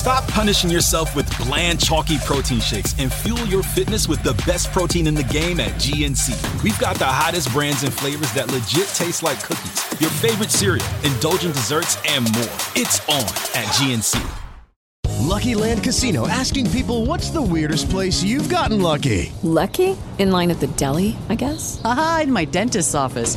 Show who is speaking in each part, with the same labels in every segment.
Speaker 1: Stop punishing yourself with bland, chalky protein shakes and fuel your fitness with the best protein in the game at GNC. We've got the hottest brands and flavors that legit taste like cookies, your favorite cereal, indulgent desserts, and more. It's on at GNC.
Speaker 2: Lucky Land Casino asking people what's the weirdest place you've gotten lucky?
Speaker 3: Lucky? In line at the deli, I guess?
Speaker 4: Aha, in my dentist's office.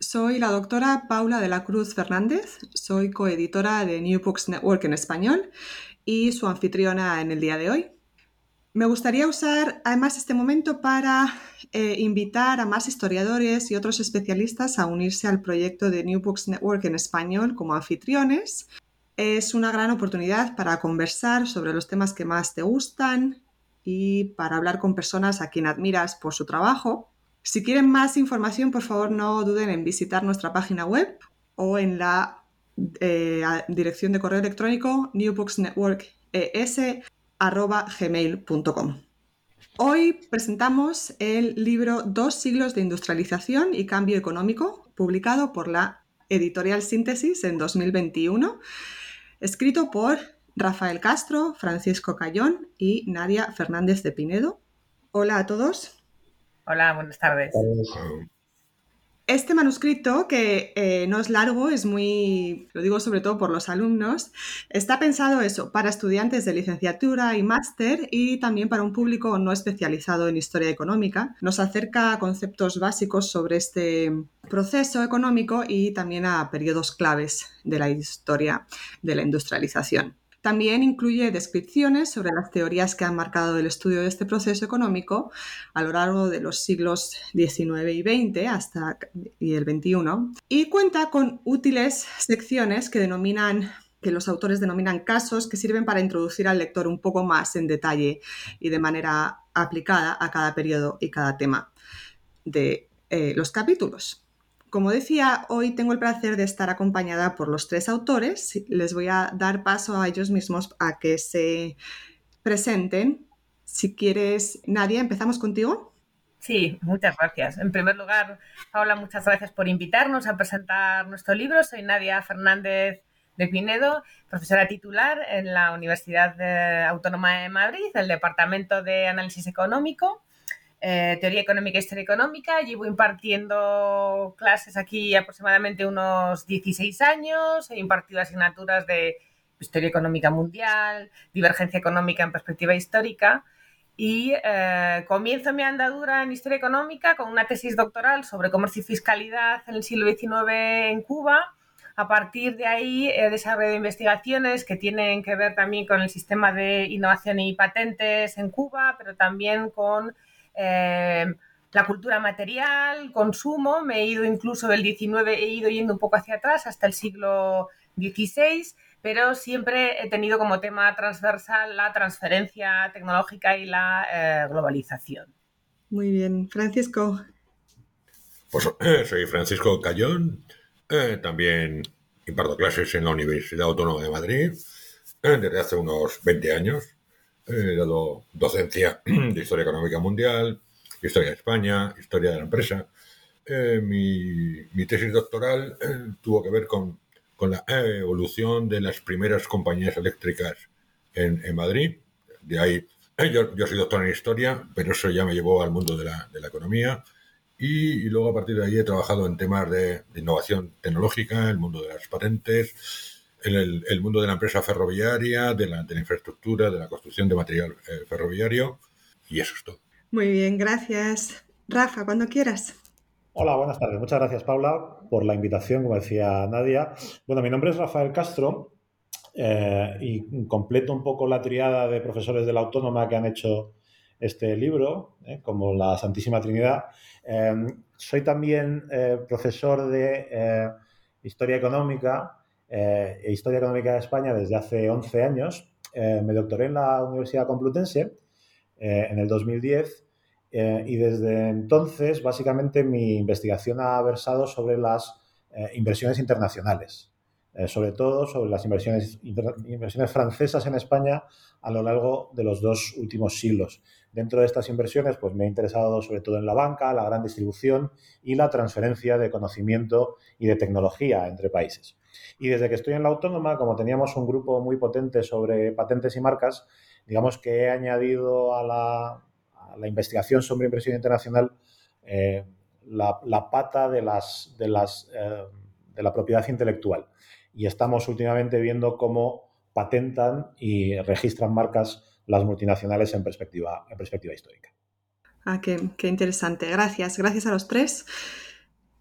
Speaker 5: soy la doctora Paula de la Cruz Fernández. Soy coeditora de New Books Network en español y su anfitriona en el día de hoy. Me gustaría usar además este momento para eh, invitar a más historiadores y otros especialistas a unirse al proyecto de New Books Network en español como anfitriones. Es una gran oportunidad para conversar sobre los temas que más te gustan y para hablar con personas a quien admiras por su trabajo. Si quieren más información, por favor no duden en visitar nuestra página web o en la eh, dirección de correo electrónico newbooksnetworkes.gmail.com. Hoy presentamos el libro Dos siglos de industrialización y cambio económico, publicado por la editorial Síntesis en 2021, escrito por Rafael Castro, Francisco Cayón y Nadia Fernández de Pinedo. Hola a todos.
Speaker 6: Hola, buenas tardes.
Speaker 5: Este manuscrito, que eh, no es largo, es muy, lo digo sobre todo por los alumnos, está pensado eso, para estudiantes de licenciatura y máster y también para un público no especializado en historia económica. Nos acerca a conceptos básicos sobre este proceso económico y también a periodos claves de la historia de la industrialización. También incluye descripciones sobre las teorías que han marcado el estudio de este proceso económico a lo largo de los siglos XIX y XX hasta y el XXI y cuenta con útiles secciones que denominan que los autores denominan casos que sirven para introducir al lector un poco más en detalle y de manera aplicada a cada periodo y cada tema de eh, los capítulos. Como decía, hoy tengo el placer de estar acompañada por los tres autores. Les voy a dar paso a ellos mismos a que se presenten. Si quieres, Nadia, empezamos contigo.
Speaker 6: Sí, muchas gracias. En primer lugar, Paula, muchas gracias por invitarnos a presentar nuestro libro. Soy Nadia Fernández de Pinedo, profesora titular en la Universidad Autónoma de Madrid, del Departamento de Análisis Económico eh, teoría económica e historia económica. Llevo impartiendo clases aquí aproximadamente unos 16 años. He impartido asignaturas de historia económica mundial, divergencia económica en perspectiva histórica. Y eh, comienzo mi andadura en historia económica con una tesis doctoral sobre comercio y fiscalidad en el siglo XIX en Cuba. A partir de ahí he desarrollado investigaciones que tienen que ver también con el sistema de innovación y patentes en Cuba, pero también con eh, la cultura material, consumo, me he ido incluso del 19, he ido yendo un poco hacia atrás hasta el siglo XVI, pero siempre he tenido como tema transversal la transferencia tecnológica y la eh, globalización.
Speaker 5: Muy bien, Francisco.
Speaker 7: Pues eh, soy Francisco Cayón, también imparto clases en la Universidad Autónoma de Madrid desde hace unos 20 años He dado docencia de Historia Económica Mundial, Historia de España, Historia de la Empresa. Eh, mi, tesis doctoral eh, tuvo que ver con, la evolución de las primeras compañías eléctricas en, Madrid. De ahí, eh, yo, yo, soy doctor en Historia, pero eso ya me llevó al mundo de la, economía. Y, luego a partir de ahí he trabajado en temas de, de innovación tecnológica, el mundo de las patentes, el, el, mundo de la empresa ferroviaria, de la, de la infraestructura, de la construcción de material eh, ferroviario y eso es todo.
Speaker 5: Muy bien, gracias. Rafa, cuando quieras.
Speaker 8: Hola, buenas tardes. Muchas gracias, Paula, por la invitación, como decía Nadia. Bueno, mi nombre es Rafael Castro eh, y completo un poco la triada de profesores de la Autónoma que han hecho este libro, eh, como la Santísima Trinidad. Eh, soy también profesor de Historia Económica e Historia Económica de España desde hace 11 años. me doctoré en la Universidad Complutense en el 2010 y desde entonces básicamente mi investigación ha versado sobre las inversiones internacionales. Eh, sobre todo sobre las inversiones, inversiones francesas en España a lo largo de los dos últimos siglos. Dentro de estas inversiones, pues me he interesado sobre todo en la banca, la gran distribución y la transferencia de conocimiento y de tecnología entre países. Y desde que estoy en la autónoma, como teníamos un grupo muy potente sobre patentes y marcas, digamos que he añadido a la, investigación sobre inversión internacional eh, la, pata eh, de la propiedad intelectual y estamos últimamente viendo cómo patentan y registran marcas las multinacionales en perspectiva histórica.
Speaker 5: Ah, qué, interesante. Gracias. Gracias a los tres.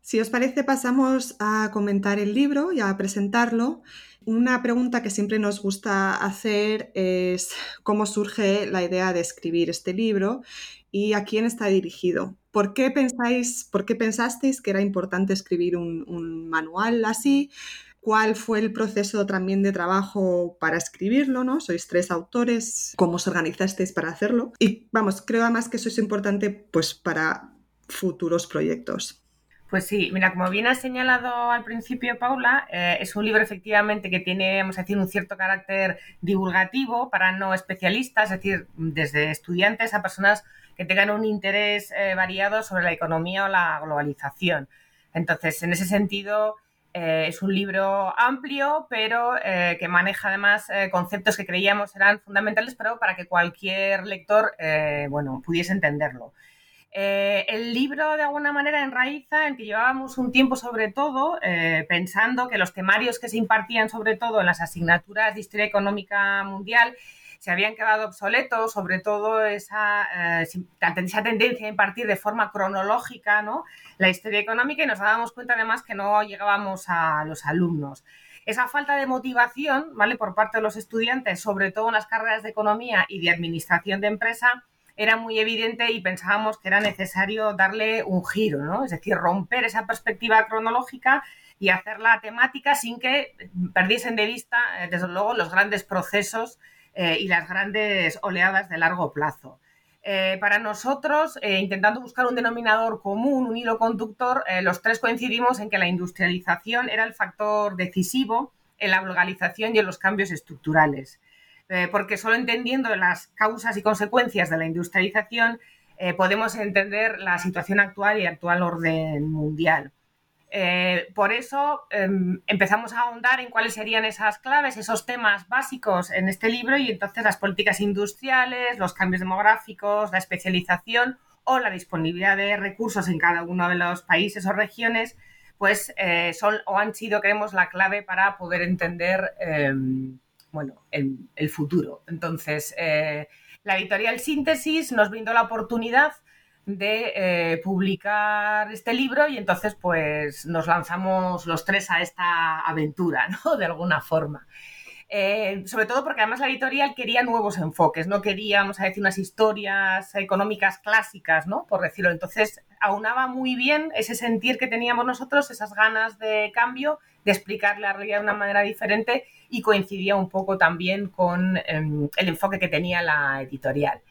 Speaker 5: Si os parece, pasamos a comentar el libro y a presentarlo. Una pregunta que siempre nos gusta hacer es cómo surge la idea de escribir este libro y a quién está dirigido. ¿Por qué pensáis, por qué pensasteis que era importante escribir un, manual así? cuál fue el proceso también de trabajo para escribirlo, ¿no? Sois tres autores, cómo os organizasteis para hacerlo. Y vamos, creo además que eso es importante pues para futuros proyectos.
Speaker 6: Pues sí, mira, como bien has señalado al principio, Paula, eh, es un libro efectivamente que tiene, vamos a decir, un cierto carácter divulgativo para no especialistas, es decir, desde estudiantes a personas que tengan un interés eh, variado sobre la economía o la globalización. Entonces, en ese sentido, eh, es un libro amplio, pero que maneja además conceptos que creíamos eran fundamentales pero para que cualquier lector bueno, pudiese entenderlo. El libro de alguna manera enraiza en que llevábamos un tiempo sobre todo pensando que los temarios que se impartían sobre todo en las asignaturas de historia económica mundial se habían quedado obsoletos, sobre todo esa, eh, esa tendencia a impartir de forma cronológica ¿no? la historia económica y nos dábamos cuenta además que no llegábamos a los alumnos. Esa falta de motivación ¿vale? por parte de los estudiantes, sobre todo en las carreras de economía y de administración de empresa, era muy evidente y pensábamos que era necesario darle un giro, ¿no? es decir, romper esa perspectiva cronológica y hacerla temática sin que perdiesen de vista, eh, desde luego, los grandes procesos eh, y las grandes oleadas de largo plazo. Eh, para nosotros, intentando buscar un denominador común, un hilo conductor, los tres coincidimos en que la industrialización era el factor decisivo en la globalización y en los cambios estructurales. Porque solo entendiendo las causas y consecuencias de la industrialización podemos entender la situación actual y el actual orden mundial. Eh, por eso em, empezamos a ahondar en cuáles serían esas claves, esos temas básicos en este libro y entonces las políticas industriales, los cambios demográficos, la especialización o la disponibilidad de recursos en cada uno de los países o regiones, pues eh, son o han sido, creemos, la clave para poder entender em, bueno, el, futuro. Entonces, eh, la editorial Síntesis nos brindó la oportunidad de eh, publicar este libro y entonces pues nos lanzamos los tres a esta aventura, ¿no? De alguna forma. Eh, sobre todo porque además la editorial quería nuevos enfoques, no queríamos a decir, unas historias económicas clásicas, ¿no? Por decirlo. Entonces, aunaba muy bien ese sentir que teníamos nosotros, esas ganas de cambio, de explicar la realidad de una manera diferente y coincidía un poco también con em, el enfoque que tenía la editorial.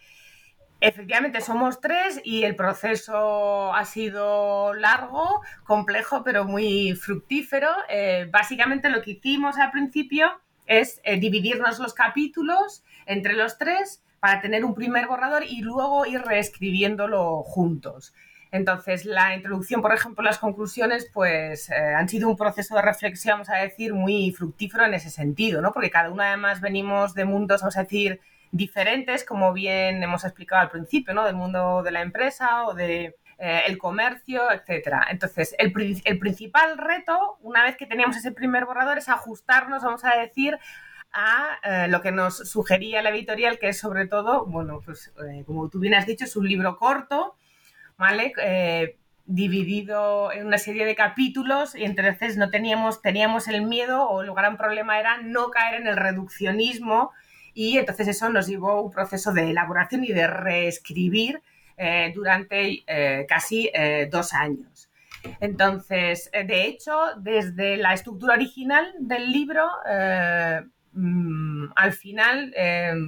Speaker 6: Efectivamente, somos tres y el proceso ha sido largo, complejo, pero muy fructífero. Eh, básicamente lo que hicimos al principio es eh, dividirnos los capítulos entre los tres para tener un primer borrador y luego ir reescribiéndolo juntos. Entonces, la introducción, por ejemplo, las conclusiones, pues eh, han sido un proceso de reflexión, vamos a decir, muy fructífero en ese sentido, ¿no? Porque cada uno además venimos de mundos, vamos a decir, diferentes, como bien hemos explicado al principio, ¿no? Del mundo de la empresa o de eh, el comercio, etcétera. Entonces, el, principal reto, una vez que teníamos ese primer borrador, es ajustarnos, vamos a decir, a eh, lo que nos sugería la editorial, que es sobre todo, bueno, pues eh, como tú bien has dicho, es un libro corto, ¿vale? dividido en una serie de capítulos y entonces no teníamos, teníamos el miedo o el gran problema era no caer en el reduccionismo y entonces eso nos llevó a un proceso de elaboración y de reescribir eh, durante eh, casi eh, dos años. Entonces, de hecho, desde la estructura original del libro, mm, al final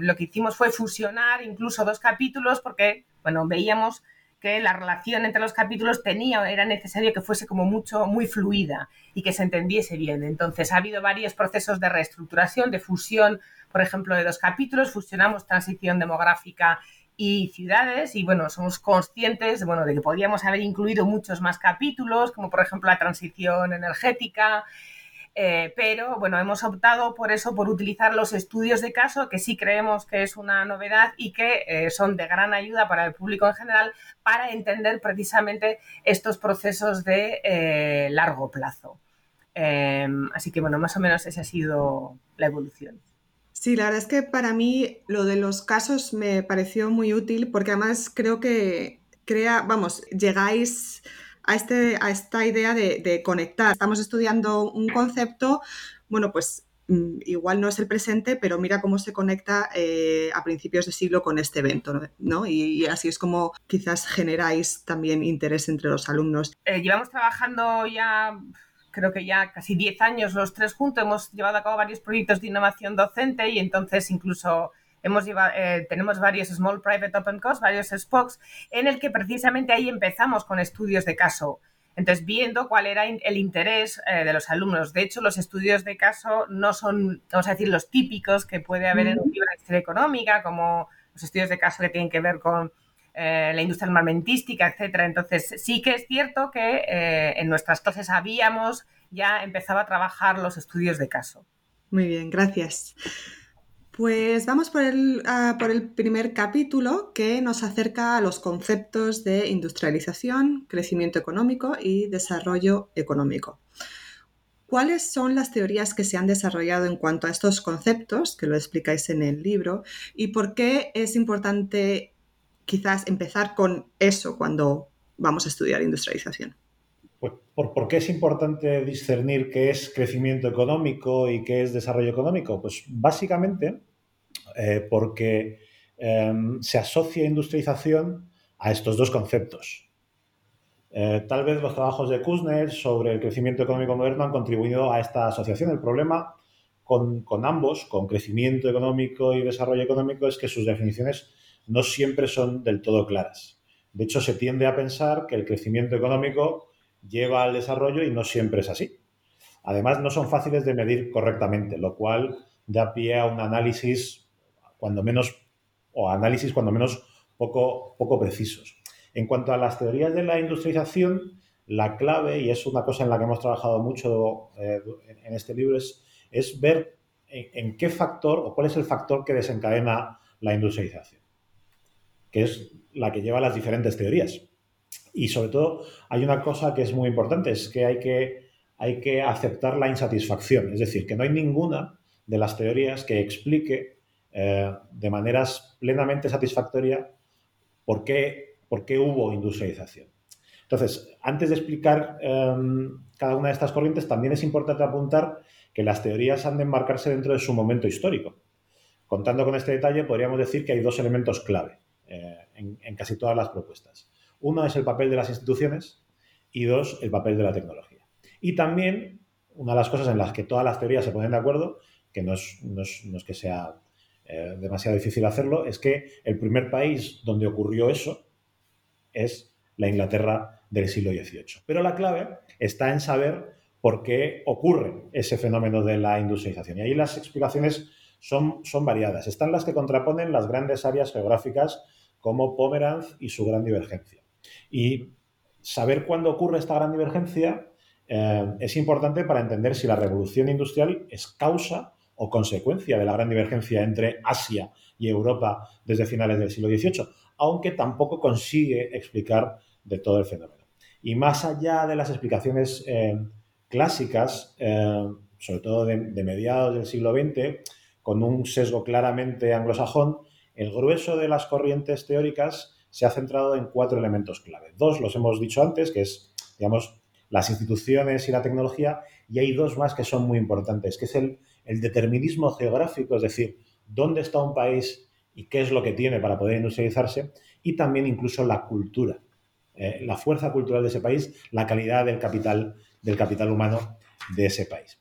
Speaker 6: lo que hicimos fue fusionar incluso dos capítulos porque, bueno, veíamos que la relación entre los capítulos tenía, era necesario que fuese como mucho, muy fluida y que se entendiese bien. Entonces, ha habido varios procesos de reestructuración, de fusión, por ejemplo, de dos capítulos. Fusionamos transición demográfica y ciudades y bueno, somos conscientes bueno, de que podríamos haber incluido muchos más capítulos, como por ejemplo la transición energética, eh, pero bueno, hemos optado por eso, por utilizar los estudios de caso, que sí creemos que es una novedad y que eh, son de gran ayuda para el público en general para entender precisamente estos procesos de eh, largo plazo. así que bueno, más o menos esa ha sido la evolución.
Speaker 5: Sí, la verdad es que para mí lo de los casos me pareció muy útil porque además creo que crea, vamos, llegáis a, este, a esta idea de, conectar. Estamos estudiando un concepto, bueno, pues mm, igual no es el presente, pero mira cómo se conecta eh, a principios de siglo con este evento, ¿no? Y, así es como quizás generáis también interés entre los alumnos.
Speaker 6: Eh, llevamos trabajando ya creo que ya casi 10 años los tres juntos, hemos llevado a cabo varios proyectos de innovación docente y entonces incluso hemos llevado, eh, tenemos varios Small Private Open Course, varios SPOCs, en el que precisamente ahí empezamos con estudios de caso. Entonces, viendo cuál era el interés eh, de los alumnos. De hecho, los estudios de caso no son, vamos a decir, los típicos que puede haber en un libro de historia económica, como los estudios de caso que tienen que ver con eh, la industria armamentística, etcétera. Entonces, sí que es cierto que eh, en nuestras clases habíamos ya empezado a trabajar los estudios de caso.
Speaker 5: Muy bien, gracias. Pues vamos por el, por el primer capítulo que nos acerca a los conceptos de industrialización, crecimiento económico y desarrollo económico. ¿Cuáles son las teorías que se han desarrollado en cuanto a estos conceptos, que lo explicáis en el libro, y por qué es importante quizás empezar con eso cuando vamos a estudiar industrialización.
Speaker 8: Pues, ¿por, qué es importante discernir qué es crecimiento económico y qué es desarrollo económico? Pues básicamente eh, porque em, se asocia industrialización a estos dos conceptos. Eh, tal vez los trabajos de Kuznets sobre el crecimiento económico moderno han contribuido a esta asociación. El problema con ambos, con crecimiento económico y desarrollo económico, es que sus definiciones no siempre son del todo claras. De hecho, se tiende a pensar que el crecimiento económico lleva al desarrollo y no siempre es así. Además, no son fáciles de medir correctamente, lo cual da pie a un análisis cuando menos, o análisis cuando menos poco, poco precisos. En cuanto a las teorías de la industrialización, la clave, y es una cosa en la que hemos trabajado mucho eh, en este libro, es, es ver en qué factor o cuál es el factor que desencadena la industrialización que es la que lleva las diferentes teorías. Y sobre todo hay una cosa que es muy importante, es que hay que, hay que aceptar la insatisfacción, es decir, que no hay ninguna de las teorías que explique eh, de maneras plenamente satisfactoria por qué, por qué hubo industrialización. Entonces, antes de explicar em, cada una de estas corrientes, también es importante apuntar que las teorías han de enmarcarse dentro de su momento histórico. Contando con este detalle, podríamos decir que hay dos elementos clave. Eh, en, casi todas las propuestas. Uno es el papel de las instituciones y dos, el papel de la tecnología. Y también, una de las cosas en las que todas las teorías se ponen de acuerdo, que no es, que sea eh, demasiado difícil hacerlo, es que el primer país donde ocurrió eso es la Inglaterra del siglo XVIII. Pero la clave está en saber por qué ocurre ese fenómeno de la industrialización. Y ahí las explicaciones son, son variadas. Están las que contraponen las grandes áreas geográficas como Pomeranz y su gran divergencia. Y saber cuándo ocurre esta gran divergencia eh, es importante para entender si la revolución industrial es causa o consecuencia de la gran divergencia entre Asia y Europa desde finales del siglo XVIII, aunque tampoco consigue explicar de todo el fenómeno. Y más allá de las explicaciones eh, clásicas, eh, sobre todo de, mediados del siglo XX, con un sesgo claramente anglosajón, el grueso de las corrientes teóricas se ha centrado en cuatro elementos clave. Dos los hemos dicho antes, que es, digamos, las instituciones y la tecnología, y hay dos más que son muy importantes, que es el, determinismo geográfico, es decir, dónde está un país y qué es lo que tiene para poder industrializarse, y también incluso la cultura, eh, la fuerza cultural de ese país, la calidad del capital humano de ese país.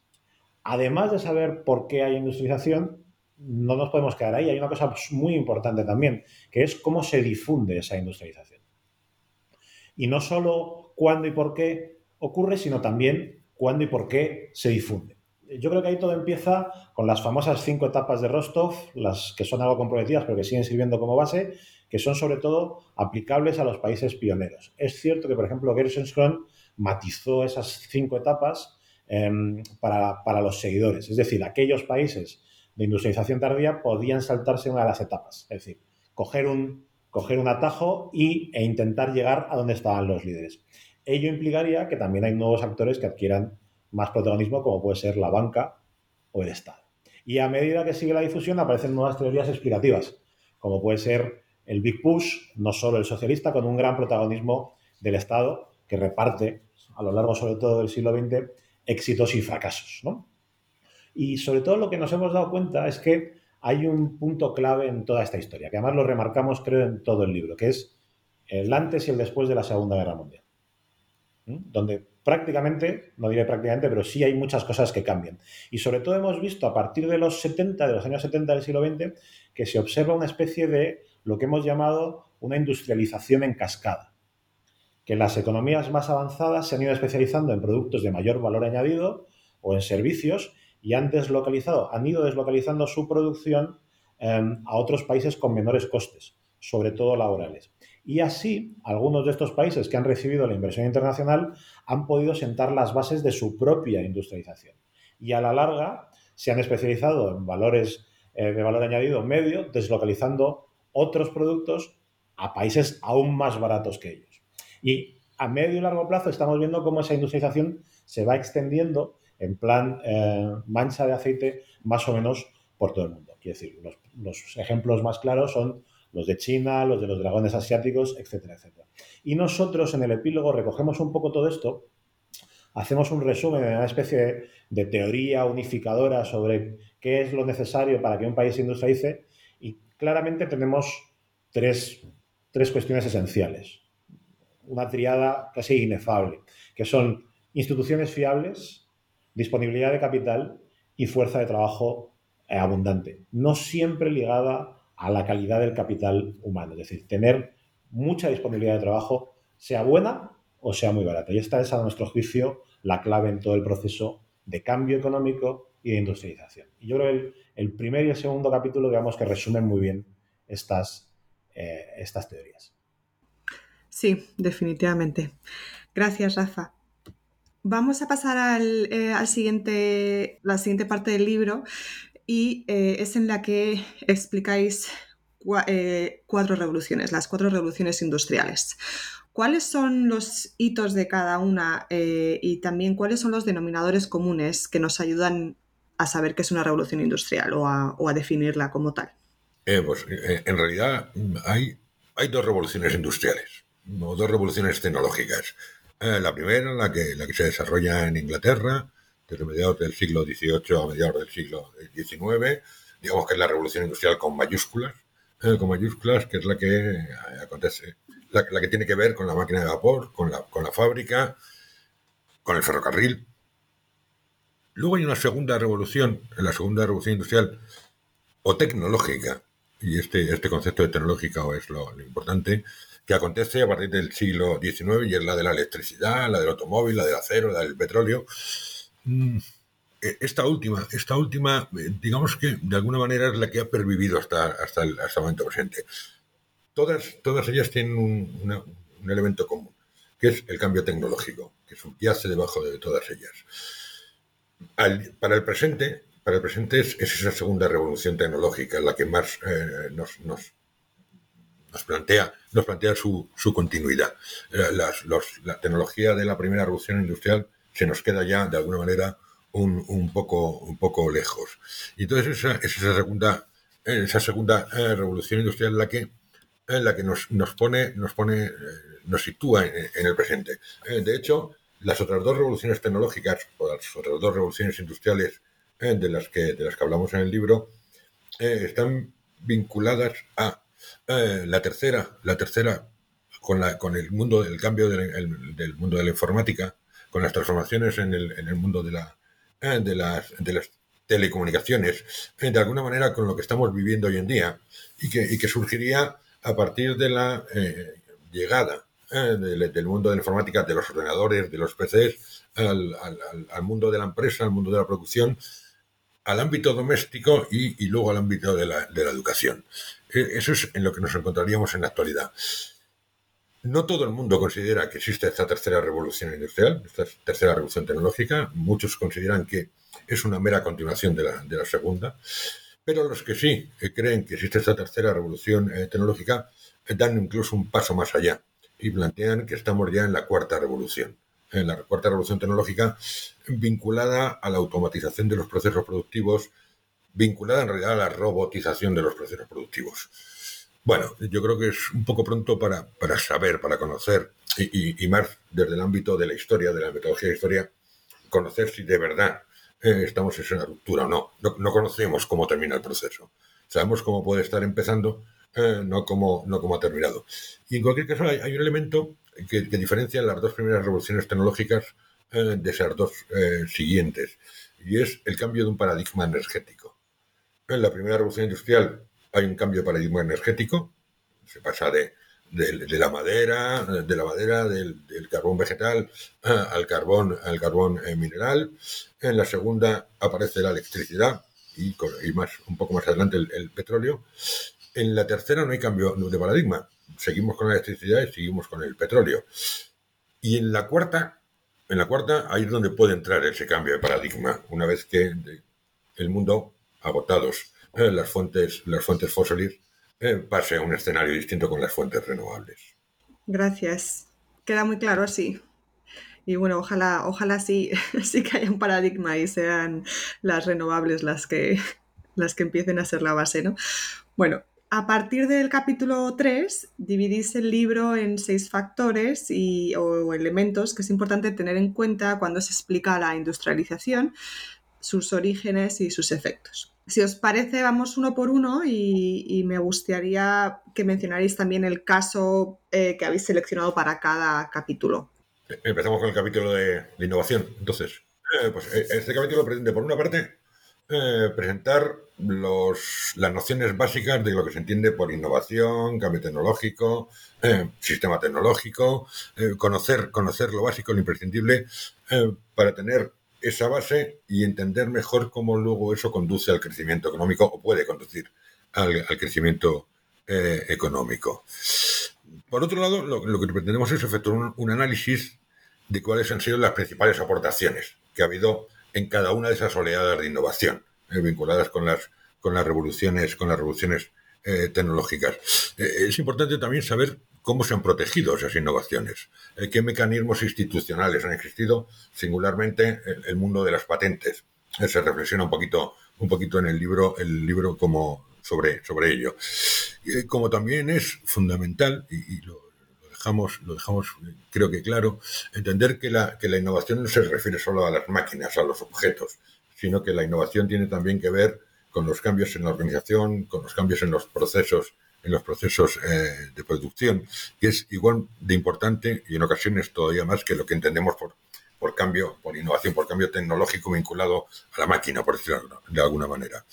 Speaker 8: Además de saber por qué hay industrialización, no nos podemos quedar ahí. Hay una cosa muy importante también, que es cómo se difunde esa industrialización. Y no solo cuándo y por qué ocurre, sino también cuándo y por qué se difunde yo creo que ahí todo empieza con las famosas cinco etapas de Rostov, las que son algo comprometidas pero que siguen sirviendo como base, que son sobre todo aplicables a los países pioneros. Es cierto que, por ejemplo, Gershon matizó esas cinco etapas em, para, para, los seguidores, es decir, aquellos países de industrialización tardía podían saltarse una de las etapas, es decir, coger un, coger un atajo y, e intentar llegar a donde estaban los líderes. Ello implicaría que también hay nuevos actores que adquieran más protagonismo como puede ser la banca o el Estado. Y a medida que sigue la difusión aparecen nuevas teorías explicativas, como puede ser el Big Push, no solo el socialista, con un gran protagonismo del Estado que reparte a lo largo sobre todo del siglo XX éxitos y fracasos. Y sobre todo lo que nos hemos dado cuenta es que hay un punto clave en toda esta historia, que además lo remarcamos creo en todo el libro, que es el antes y el después de la Segunda Guerra Mundial, donde prácticamente, no diré prácticamente, pero sí hay muchas cosas que cambian. Y sobre todo hemos visto a partir de los 70, de los años 70 del siglo XX, que se observa una especie de lo que hemos llamado una industrialización en cascada. Que las economías más avanzadas se han ido especializando en productos de mayor valor añadido o en servicios y han han ido deslocalizando su producción em, a otros países con menores costes, sobre todo laborales. Y así, algunos de estos países que han recibido la inversión internacional han podido sentar las bases de su propia industrialización. Y a la larga se han especializado en valores eh, de valor añadido medio, deslocalizando otros productos a países aún más baratos que ellos. Y a medio y largo plazo estamos viendo cómo esa industrialización se va extendiendo en plan eh, mancha de aceite más o menos por todo el mundo. Quiero decir, los ejemplos más claros son los de China, los de los dragones asiáticos, etcétera, etcétera. Y nosotros en el epílogo recogemos un poco todo esto, hacemos un resumen de una especie de, teoría unificadora sobre qué es lo necesario para que un país industrialice y claramente tenemos tres, tres cuestiones esenciales. Una triada casi inefable, que son instituciones fiables, disponibilidad de capital y fuerza de trabajo eh, abundante, no siempre ligada a la calidad del capital humano. Es decir, tener mucha disponibilidad de trabajo, sea buena o sea muy barata. Y esta es, a nuestro juicio, la clave en todo el proceso de cambio económico y de industrialización. Y yo creo que el, primer y el segundo capítulo, digamos, que resumen muy bien estas, eh, estas teorías.
Speaker 5: Sí, definitivamente. Gracias, Rafa. Vamos a pasar al, eh, al, siguiente, la siguiente parte del libro, y eh, es en la que explicáis eh, cuatro revoluciones, las cuatro revoluciones industriales. ¿Cuáles son los hitos de cada una eh, y también cuáles son los denominadores comunes que nos ayudan a saber qué es una revolución industrial o a, definirla como tal?
Speaker 7: pues en realidad hay, hay dos revoluciones industriales, o dos revoluciones tecnológicas. La primera, la que, la que se desarrolla en Inglaterra, desde mediados del siglo XVIII a mediados del siglo XIX, digamos que es la revolución industrial con mayúsculas, eh, con mayúsculas, que es la que eh, acontece, la, que tiene que ver con la máquina de vapor, con la, con la fábrica, con el ferrocarril. Luego hay una segunda revolución, la segunda revolución industrial o tecnológica, y este, este concepto de tecnológica es lo, lo importante, que acontece a partir del siglo XIX y es la de la electricidad, la del automóvil, la del acero, la del petróleo, Mm, e, esta última, esta última, eh, digamos que de alguna manera es la que ha pervivido hasta, hasta, el, momento presente. Todas, todas ellas tienen un, elemento común, que es el cambio tecnológico, que subyace debajo de todas ellas. para el presente, para el presente es, esa segunda revolución tecnológica la que más eh, nos, nos, nos plantea, nos plantea su, su continuidad. Eh, la tecnología de la primera revolución industrial se nos queda ya, de alguna manera, un, poco, un poco lejos. Y entonces esa, es esa segunda, eh, esa segunda eh, revolución industrial la que, en la que nos, nos pone, nos pone, nos sitúa en, en el presente. De hecho, las otras dos revoluciones tecnológicas o las otras dos revoluciones industriales de las que de las que hablamos en el libro están vinculadas a eh, la tercera, la tercera con la con el mundo del cambio del, el- del mundo de la informática, con las transformaciones en el, en el mundo de la eh, de las de las telecomunicaciones, eh, de alguna manera con lo que estamos viviendo hoy en día y que, y que surgiría a partir de la llegada del, del mundo de la informática, de los ordenadores, de los PCs, al- al mundo de la empresa, al mundo de la producción, al ámbito doméstico y, y luego al ámbito de la, de la educación. Eh, Eso es en lo que nos encontraríamos en la actualidad. No todo el mundo considera que existe esta tercera revolución industrial, esta tercera revolución tecnológica. Muchos consideran que es una mera continuación de la, de la segunda. Pero los que sí eh, creen que existe esta tercera revolución eh, tecnológica eh, dan incluso un paso más allá y plantean que estamos ya en la cuarta revolución. En la cuarta revolución tecnológica vinculada a la automatización de los procesos productivos, vinculada en realidad a la robotización de los procesos productivos. Bueno, yo creo que es un poco pronto para, para saber, para conocer, y, más desde el ámbito de la historia, de la metodología de historia, conocer si de verdad eh, estamos en esa ruptura o no. no. no conocemos cómo termina el proceso. Sabemos cómo puede estar empezando, eh, no, cómo, no cómo ha terminado. Y en cualquier caso hay, un elemento que, diferencia las dos primeras revoluciones tecnológicas eh, de esas dos siguientes, y es el cambio de un paradigma energético. En la primera revolución industrial hay un cambio de paradigma energético, se pasa de, de- la madera, de la madera, del, carbón vegetal ah, al carbón, al carbón eh, mineral. En la segunda aparece la electricidad y, más, un poco más adelante el, el petróleo. En la tercera no hay cambio de paradigma. Seguimos con la electricidad y seguimos con el petróleo. Y en la cuarta, en la cuarta, ahí es donde puede entrar ese cambio de paradigma, una vez que el mundo, agotados eh, las fuentes, las fuentes fósiles, eh, pase a un escenario distinto con las fuentes renovables.
Speaker 5: Gracias. Queda muy claro así. Y bueno, ojalá, ojalá sí, sí que haya un paradigma y sean las renovables las que, las que empiecen a ser la base, ¿no? Bueno, a partir del capítulo 3 dividís el libro en seis factores y, o elementos que es importante tener en cuenta cuando se explica la industrialización, sus orígenes y sus efectos. Si os parece, vamos uno por uno y, me gustaría que mencionarais también el caso eh, que habéis seleccionado para cada capítulo.
Speaker 7: Eh, Empezamos con el capítulo de, innovación. Entonces, eh, pues este capítulo pretende, por una parte, eh, presentar los, las nociones básicas de lo que se entiende por innovación, cambio tecnológico, sistema tecnológico, conocer, conocer lo básico, lo imprescindible, para tener esa base y entender mejor cómo luego eso conduce al crecimiento económico o puede conducir al, crecimiento eh, económico. Por otro lado, lo, que pretendemos es efectuar un, análisis de cuáles han sido las principales aportaciones que ha habido en cada una de esas oleadas de innovación eh, vinculadas con las con las revoluciones con las revoluciones eh, tecnológicas. Es importante también saber cómo se han protegido esas innovaciones, eh, qué mecanismos institucionales han existido, singularmente el, mundo de las patentes. Eh, se reflexiona un poquito un poquito en el libro el libro como sobre sobre ello. Eh, como también es fundamental y, y lo, dejamos, lo dejamos creo que claro, entender que la, que la innovación no se refiere solo a las máquinas, a los objetos, sino que la innovación tiene también que ver con los cambios en la organización, con los cambios en los procesos, en los procesos eh, de producción, que es igual de importante y en ocasiones todavía más que lo que entendemos por, por cambio, por innovación, por cambio tecnológico vinculado a la máquina, por decirlo de alguna manera.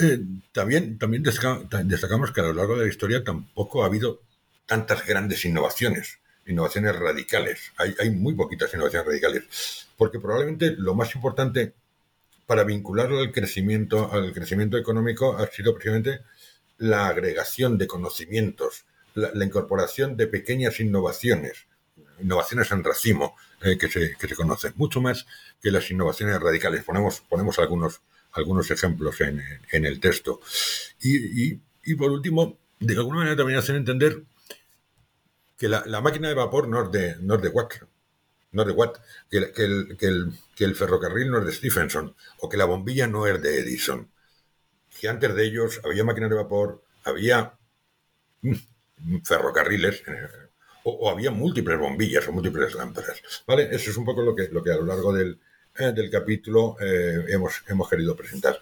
Speaker 7: Eh, también también destaca- destacamos que a lo largo de la historia tampoco ha habido tantas grandes innovaciones, innovaciones radicales. Hay, hay muy poquitas innovaciones radicales, porque probablemente lo más importante para vincularlo al crecimiento, al crecimiento económico ha sido precisamente la agregación de conocimientos, la, la incorporación de pequeñas innovaciones, innovaciones en racimo eh, que, se, que se conocen, mucho más que las innovaciones radicales. Ponemos, ponemos algunos, algunos ejemplos en, en el texto. Y, y- y por último, de alguna manera también hacen entender que la, máquina de vapor no es de, no es de Watt, no es de Watt, que, que, el, que, el, ferrocarril no es de Stephenson, o que la bombilla no es de Edison. Que antes de ellos había máquinas de vapor, había mm, ferrocarriles, eh, o, había múltiples bombillas o múltiples lámparas. ¿Vale? Eso es un poco lo que, lo que a lo largo del, eh, del capítulo eh, hemos, hemos querido presentar.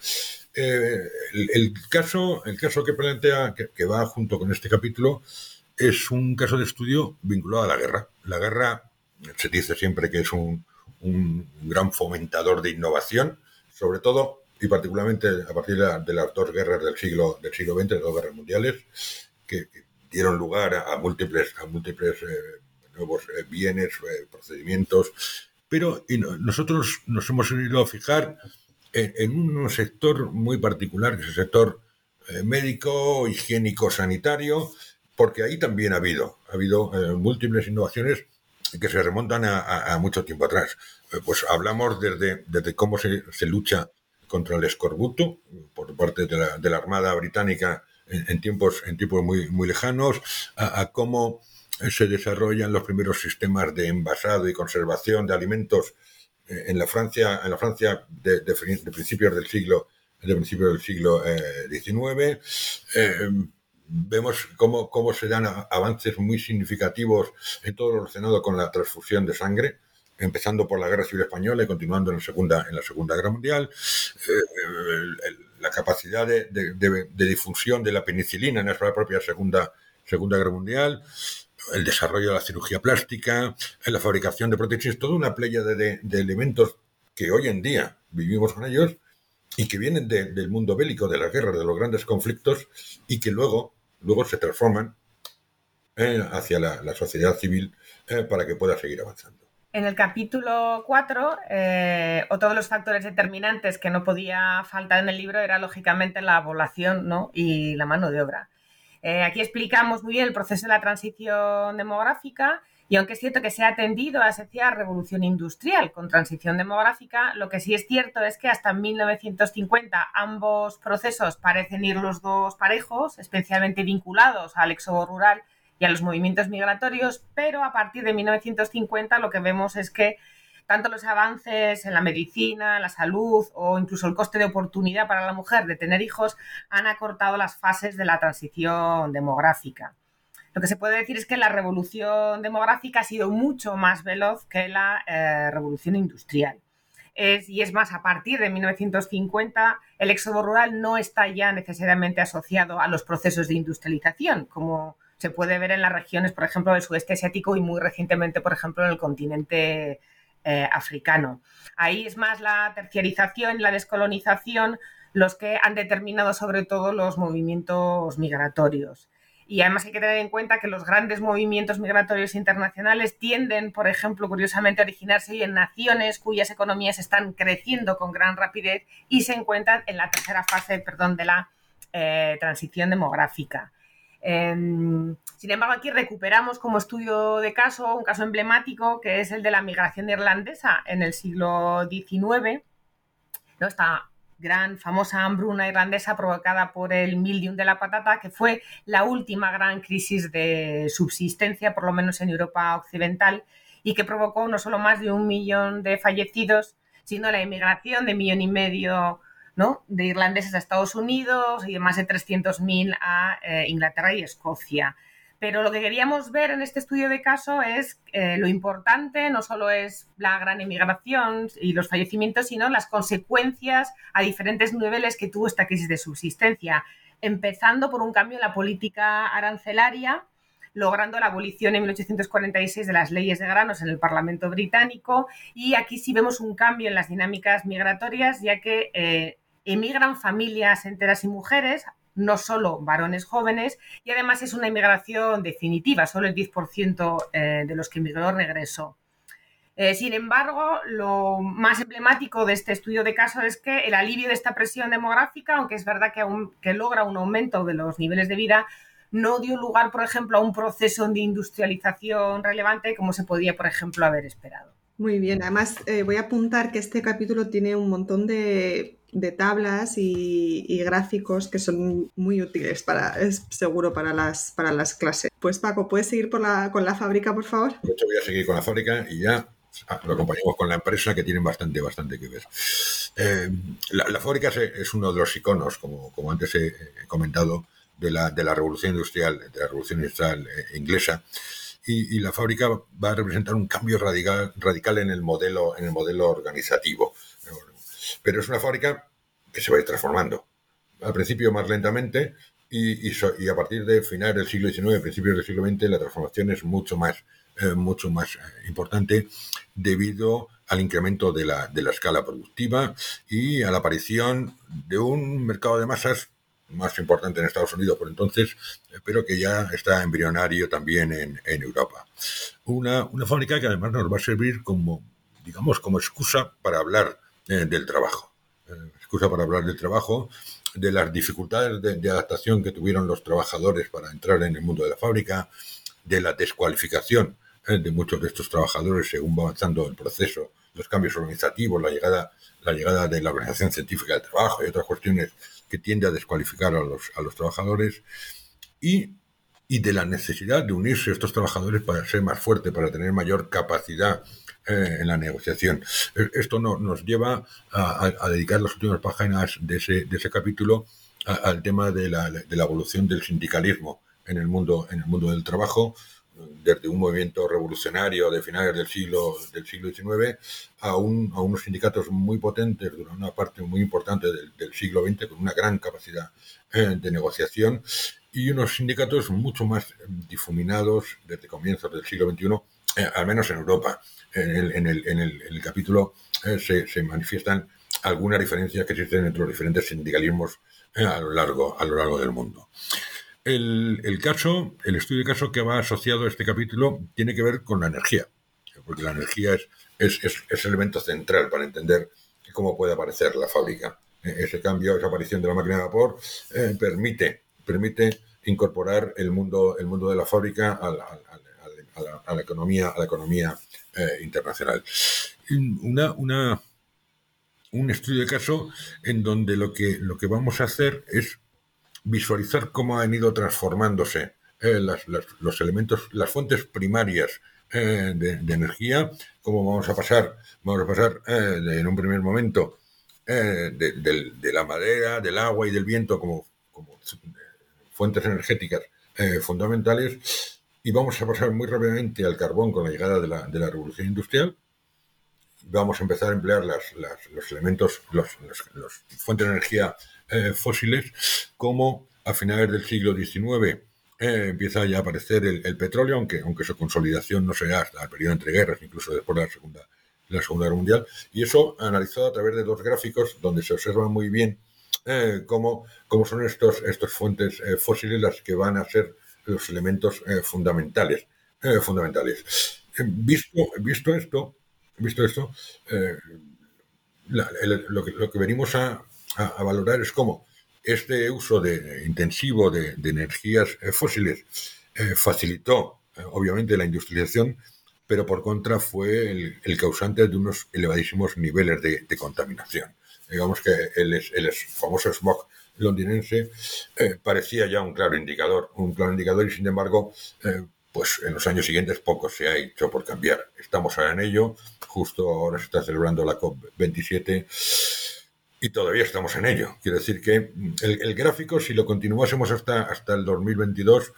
Speaker 7: el, caso, el caso que plantea, que, que va junto con este capítulo, es un caso de estudio vinculado a la guerra. La guerra se dice siempre que es un, gran fomentador de innovación, sobre todo y particularmente a partir de, las dos guerras del siglo, del siglo XX, las dos guerras mundiales, que, dieron lugar a, múltiples, a múltiples eh, nuevos eh, bienes, eh, procedimientos. Pero nosotros nos hemos ido a fijar en, un sector muy particular, que es el sector médico, higiénico, sanitario, porque ahí también ha habido, ha habido múltiples innovaciones que se remontan a, mucho tiempo atrás. Pues hablamos desde, desde cómo se, lucha contra el escorbuto por parte de la, Armada Británica en, tiempos, en tiempos muy, muy lejanos, a, cómo se desarrollan los primeros sistemas de envasado y conservación de alimentos eh, en la Francia, en la Francia de, principios del siglo de principios del siglo XIX vemos cómo, cómo se dan avances muy significativos en todo lo relacionado con la transfusión de sangre, empezando por la Guerra Civil Española y continuando en la Segunda, en la segunda Guerra Mundial, eh, la capacidad de, difusión de la penicilina en la propia Segunda, segunda Guerra Mundial, el desarrollo de la cirugía plástica, la fabricación de prótesis, toda una playa de, elementos que hoy en día vivimos con ellos y que vienen del mundo bélico, de las guerras, de los grandes conflictos, y que luego luego se transforman eh, hacia la, sociedad civil eh, para que pueda seguir avanzando.
Speaker 6: En el capítulo 4, eh, otro de los factores determinantes que no podía faltar en el libro era lógicamente la población ¿no? y la mano de obra. aquí explicamos muy bien el proceso de la transición demográfica y aunque es cierto que se ha tendido a asociar revolución industrial con transición demográfica, lo que sí es cierto es que hasta 1950 ambos procesos parecen ir los dos parejos, especialmente vinculados al éxodo rural y a los movimientos migratorios, pero a partir de 1950 lo que vemos es que tanto los avances en la medicina, la salud o incluso el coste de oportunidad para la mujer de tener hijos han acortado las fases de la transición demográfica. Lo que se puede decir es que la revolución demográfica ha sido mucho más veloz que la eh, revolución industrial. y es más, a partir de 1950, el éxodo rural no está ya necesariamente asociado a los procesos de industrialización, como se puede ver en las regiones, por ejemplo, del sudeste asiático y muy recientemente, por ejemplo, en el continente eh, africano. Ahí es más la terciarización la descolonización los que han determinado sobre todo los movimientos migratorios. Y además hay que tener en cuenta que los grandes movimientos migratorios internacionales tienden, por ejemplo, curiosamente, a originarse en naciones cuyas economías están creciendo con gran rapidez y se encuentran en la tercera fase perdón, de la eh, transición demográfica. Em, sin embargo, aquí recuperamos como estudio de caso un caso emblemático que es el de la migración irlandesa en el siglo XIX. ¿no? Está gran famosa hambruna irlandesa provocada por el mildium de la patata, que fue la última gran crisis de subsistencia, por lo menos en Europa occidental, y que provocó no solo más de un millón de fallecidos, sino la emigración de millón y medio de irlandeses a Estados Unidos y de más de 300.000 a eh, Inglaterra y Escocia. Pero lo que queríamos ver en este estudio de caso es eh, lo importante, no solo es la gran emigración y los fallecimientos, sino las consecuencias a diferentes niveles que tuvo esta crisis de subsistencia, empezando por un cambio en la política arancelaria, logrando la abolición en 1846 de las leyes de granos en el Parlamento británico. Y aquí sí vemos un cambio en las dinámicas migratorias, ya que eh, emigran familias enteras y mujeres no solo varones jóvenes, y además es una inmigración definitiva, solo el 10% eh, de los que emigró regresó. Eh, sin embargo, lo más emblemático de este estudio de caso es que el alivio de esta presión demográfica, aunque es verdad que, logra un aumento de los niveles de vida, no dio lugar, por ejemplo, a un proceso de industrialización relevante como se podía, por ejemplo, haber esperado.
Speaker 5: Muy bien, además eh, voy a apuntar que este capítulo tiene un montón de de tablas y, gráficos que son muy útiles para, es seguro para las, para las clases. Pues Paco, ¿puedes seguir por la, con la fábrica, por favor?
Speaker 7: Yo voy a seguir con la fábrica y ya lo acompañamos con la empresa que tienen bastante, bastante que ver. Eh, la, fábrica es, uno de los iconos, como, como antes he, comentado, de la, de la revolución industrial, de la revolución industrial eh, inglesa. Y, la fábrica va a representar un cambio radical, radical en el modelo, en el modelo organizativo. Pero es una fábrica que se va a ir transformando. Al principio más lentamente y, a partir de finales del siglo XIX, principios del siglo XX, la transformación es mucho más, eh, mucho más eh, importante debido al incremento de la, de la escala productiva y a la aparición de un mercado de masas más importante en Estados Unidos por entonces, pero que ya está embrionario también en, en Europa. Una, una, fábrica que además nos va a servir como, digamos, como excusa para hablar del trabajo. excusa para hablar del trabajo, de las dificultades de, de, adaptación que tuvieron los trabajadores para entrar en el mundo de la fábrica, de la descualificación eh, de muchos de estos trabajadores según va avanzando el proceso, los cambios organizativos, la llegada, la llegada de la Organización Científica del Trabajo y otras cuestiones que tiende a descualificar a los, a los trabajadores y, y de la necesidad de unirse estos trabajadores para ser más fuerte, para tener mayor capacidad eh, en la negociación. E, esto no, nos lleva a, dedicar las últimas páginas de ese, de ese capítulo al tema de la, de la evolución del sindicalismo en el mundo, en el mundo del trabajo, desde un movimiento revolucionario de finales del siglo, del siglo XIX a, un, a unos sindicatos muy potentes durante una parte muy importante del, del siglo XX con una gran capacidad eh, de negociación y unos sindicatos mucho más difuminados desde comienzos del siglo XXI, eh, al menos en Europa. En el, capítulo eh, se, manifiestan algunas diferencias que existen entre los diferentes sindicalismos a, lo largo, a lo largo del mundo. El, caso, el estudio de caso que va asociado a este capítulo tiene que ver con la energía, porque la energía es, es, es, el elemento central para entender cómo puede aparecer la fábrica. E, ese cambio, esa aparición de la máquina de vapor eh, permite, permite incorporar el mundo, el mundo de la fábrica a la, economía, a la economía eh, internacional. Una, un estudio de caso en donde lo que, lo que vamos a hacer es visualizar cómo han ido transformándose eh, las, los elementos, las fuentes primarias eh, de, energía, cómo vamos a pasar, vamos a pasar en un primer momento de, la madera, del agua y del viento como fuentes energéticas fundamentales y vamos a pasar muy rápidamente al carbón con la llegada de la, de la revolución industrial. Vamos a empezar a emplear las, las, los elementos, los, fuentes de energía eh, fósiles, como a finales del siglo XIX eh, empieza ya a aparecer el, petróleo, aunque, aunque su consolidación no sea hasta el periodo entre guerras, incluso después de la Segunda, la segunda Guerra Mundial. Y eso analizado a través de dos gráficos donde se observa muy bien eh, cómo, cómo, son estos, estos fuentes eh, fósiles las que van a ser los elementos eh, fundamentales. fundamentales. visto, visto esto, visto esto el, lo, que, lo que venimos a, a, valorar es cómo este uso de, intensivo de, de energías eh, fósiles eh, facilitó, eh, obviamente, la industrialización, pero por contra fue el, causante de unos elevadísimos niveles de contaminación. Digamos que el, famoso smog londinense eh, parecía ya un claro indicador, un claro indicador y sin embargo, eh, pues en los años siguientes poco se ha hecho por cambiar. Estamos ahora en ello, justo ahora se está celebrando la COP27 y todavía estamos en ello. Quiero decir que el, el gráfico, si lo continuásemos hasta, hasta el 2022,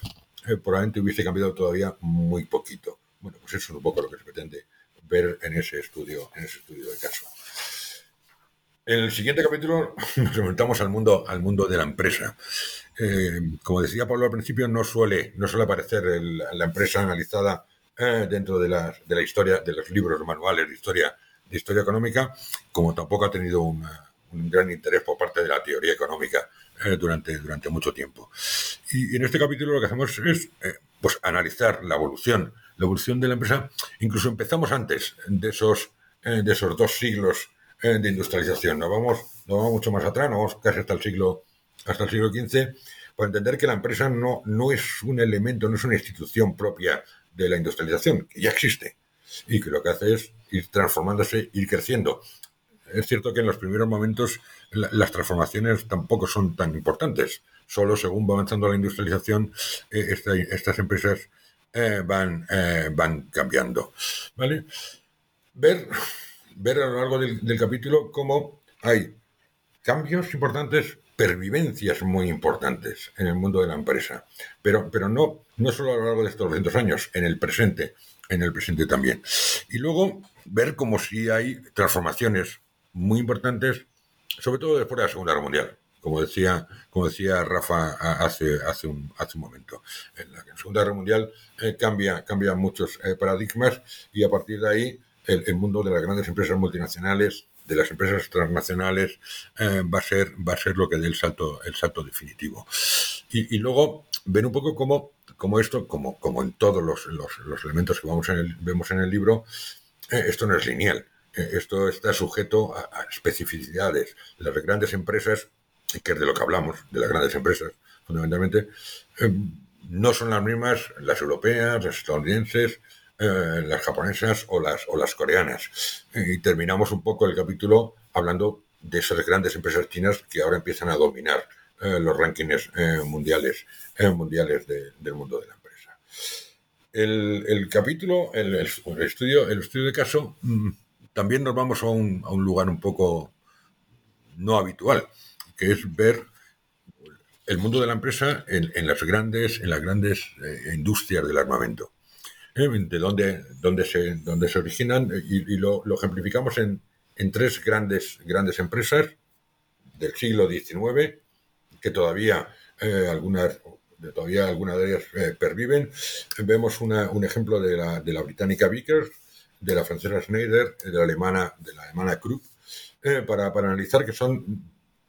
Speaker 7: eh, probablemente hubiese cambiado todavía muy poquito. Bueno, pues eso es un poco lo que se pretende ver en ese estudio, en ese estudio de caso. En el siguiente capítulo nos enfrentamos al mundo, al mundo de la empresa. Eh, como decía Pablo al principio, no suele, no suele aparecer la empresa analizada eh, dentro de la, de la historia, de los libros manuales de historia, de historia económica, como tampoco ha tenido un gran interés por parte de la teoría económica eh, durante, durante mucho tiempo. Y, y, en este capítulo lo que hacemos es pues analizar la evolución, la evolución de la empresa. Incluso empezamos antes de esos, de esos dos siglos eh, de industrialización. No vamos, no vamos mucho más atrás, no vamos casi hasta el siglo, hasta el siglo XV, para entender que la empresa no, no es un elemento, no es una institución propia de la industrialización, que ya existe, y que lo que hace es ir transformándose, ir creciendo es cierto que en los primeros momentos las transformaciones tampoco son tan importantes. Solo según va avanzando la industrialización, eh, estas empresas eh, van, eh, van cambiando. ¿vale? Ver, ver a lo largo del, capítulo cómo hay cambios importantes, pervivencias muy importantes en el mundo de la empresa, pero, pero no, no solo a lo largo de estos 200 años, en el presente, en el presente también. Y luego ver cómo si hay transformaciones muy importantes, sobre todo después de la Segunda Guerra Mundial, como decía, como decía Rafa hace, hace, un, hace un momento. En la Segunda Guerra Mundial eh, cambia, muchos eh, paradigmas y a partir de ahí el, mundo de las grandes empresas multinacionales, de las empresas transnacionales, eh, va, a ser, va a ser lo que dé el salto, el salto definitivo. Y, luego ver un poco cómo, cómo esto, como, como en todos los, los, elementos que vamos en vemos en el libro, esto no es lineal esto está sujeto a, especificidades. Las grandes empresas, que es de lo que hablamos, de las grandes empresas, fundamentalmente, no son las mismas las europeas, las estadounidenses, eh, las japonesas o las, o las coreanas. Y terminamos un poco el capítulo hablando de esas grandes empresas chinas que ahora empiezan a dominar eh, los rankings eh, mundiales, mundiales del mundo de la empresa. El, capítulo, el, estudio, el estudio de caso mm, también nos vamos a un, a un lugar un poco no habitual, que es ver el mundo de la empresa en, las grandes, en las grandes industrias del armamento. ¿Eh? De dónde, dónde, se, dónde se originan y, lo, ejemplificamos en, en, tres grandes, grandes empresas del siglo XIX que todavía eh, algunas todavía algunas de ellas perviven. Vemos una, un ejemplo de la, de la británica Vickers, de la francesa Schneider, de la alemana, de la alemana Krupp, eh, para, para, analizar que son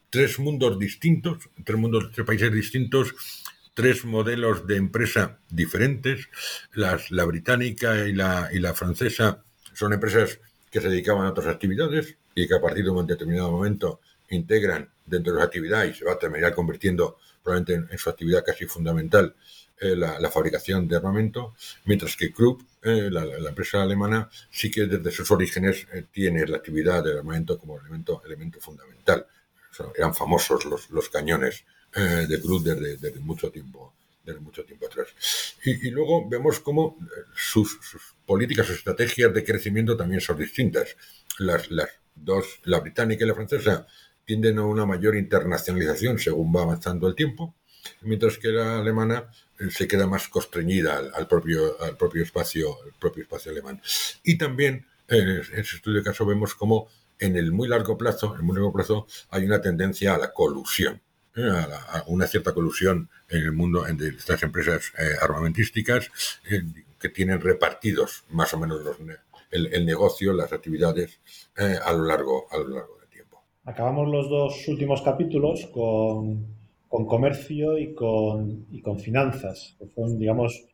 Speaker 7: tres mundos distintos, tres mundos, tres países distintos, tres modelos de empresa diferentes. Las, la británica y la, la francesa son empresas que se dedicaban a otras actividades y que a partir de un determinado momento integran dentro de las actividades y se va a terminar convirtiendo probablemente en su actividad casi fundamental eh, la, fabricación de armamento, mientras que Krupp, eh, la, empresa alemana, sí que desde sus orígenes eh, tiene la actividad del armamento como elemento, fundamental. eran famosos los cañones de Krupp desde, mucho tiempo desde mucho tiempo atrás. Y, luego vemos cómo sus, políticas o estrategias de crecimiento también son distintas. Las, las dos, la británica y la francesa, tienden a una mayor internacionalización según va avanzando el tiempo, mientras que la alemana se queda más constreñida al, propio, al propio, espacio, el propio espacio alemán. Y también en ese estudio de caso vemos cómo en el muy largo plazo, en muy largo plazo, hay una tendencia a la colusión, ¿eh? a, una cierta colusión en el mundo de estas empresas eh, armamentísticas eh, que tienen repartidos más o menos el, el, negocio, las actividades a lo largo a lo largo del tiempo.
Speaker 8: Acabamos los dos últimos capítulos con con comercio y con, y con finanzas, que son, digamos,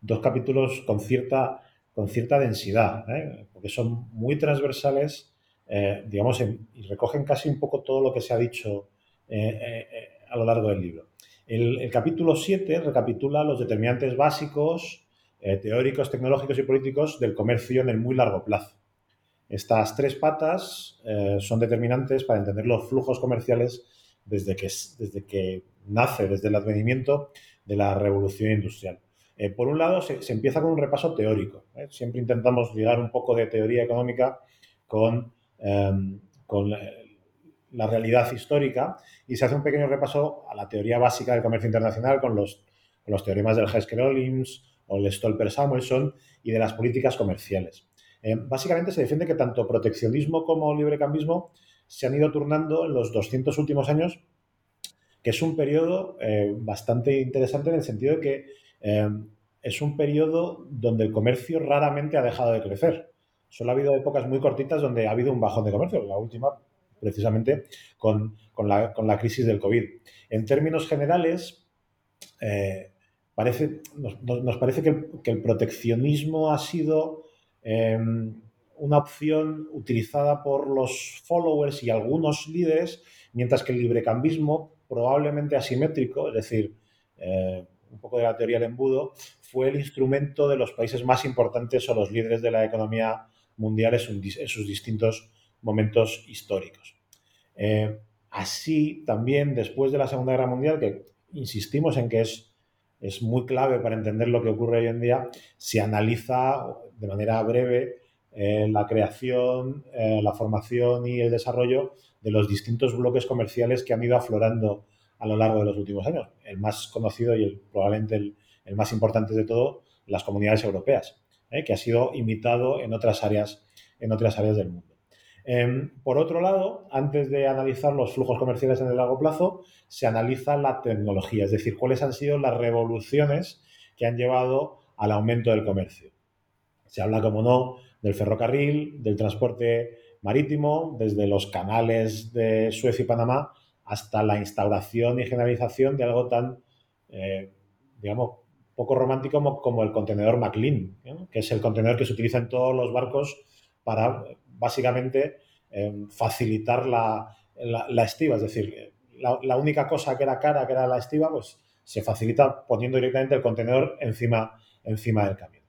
Speaker 8: dos capítulos con cierta, con cierta densidad, ¿eh? porque son muy transversales, eh, digamos, y recogen casi un poco todo lo que se ha dicho eh, a lo largo del libro. El, capítulo 7 recapitula los determinantes básicos, teóricos, tecnológicos y políticos del comercio en el muy largo plazo. Estas tres patas son determinantes para entender los flujos comerciales desde que, desde que nace, desde el advenimiento de la revolución industrial. Eh, por un lado, se, empieza con un repaso teórico. ¿eh? Siempre intentamos ligar un poco de teoría económica con, em, con la, realidad histórica y se hace un pequeño repaso a la teoría básica del comercio internacional con los, teoremas del Hesker-Ollins o el Stolper-Samuelson y de las políticas comerciales. Eh, básicamente se defiende que tanto proteccionismo como librecambismo se han ido turnando en los 200 últimos años, que es un periodo eh, bastante interesante en el sentido de que eh, es un periodo donde el comercio raramente ha dejado de crecer. Solo ha habido épocas muy cortitas donde ha habido un bajón de comercio, la última precisamente con, la, crisis del COVID. En términos generales, eh, parece, nos, parece que, el proteccionismo ha sido una opción utilizada por los followers y algunos líderes, mientras que el librecambismo, probablemente asimétrico, es decir, eh, un poco de la teoría del embudo, fue el instrumento de los países más importantes o los líderes de la economía mundial en sus, distintos momentos históricos. Eh, así también después de la Segunda Guerra Mundial, que insistimos en que es, muy clave para entender lo que ocurre hoy en día, se analiza de manera breve eh, la creación, eh, la formación y el desarrollo de los distintos bloques comerciales que han ido aflorando a lo largo de los últimos años. El más conocido y probablemente el, el más importante de todo, las comunidades europeas, que ha sido imitado en otras áreas, en otras áreas del mundo. Em, por otro lado, antes de analizar los flujos comerciales en el largo plazo, se analiza la tecnología, es decir, cuáles han sido las revoluciones que han llevado al aumento del comercio. Se habla, como no, del ferrocarril, del transporte marítimo, desde los canales de Suez y Panamá hasta la instauración y generalización de algo tan, eh, digamos, poco romántico como el contenedor McLean, que es el contenedor que se utiliza en todos los barcos para básicamente eh, facilitar la, estiva. Es decir, la, única cosa que era cara, que era la estiva, pues se facilita poniendo directamente el contenedor encima, encima del camión.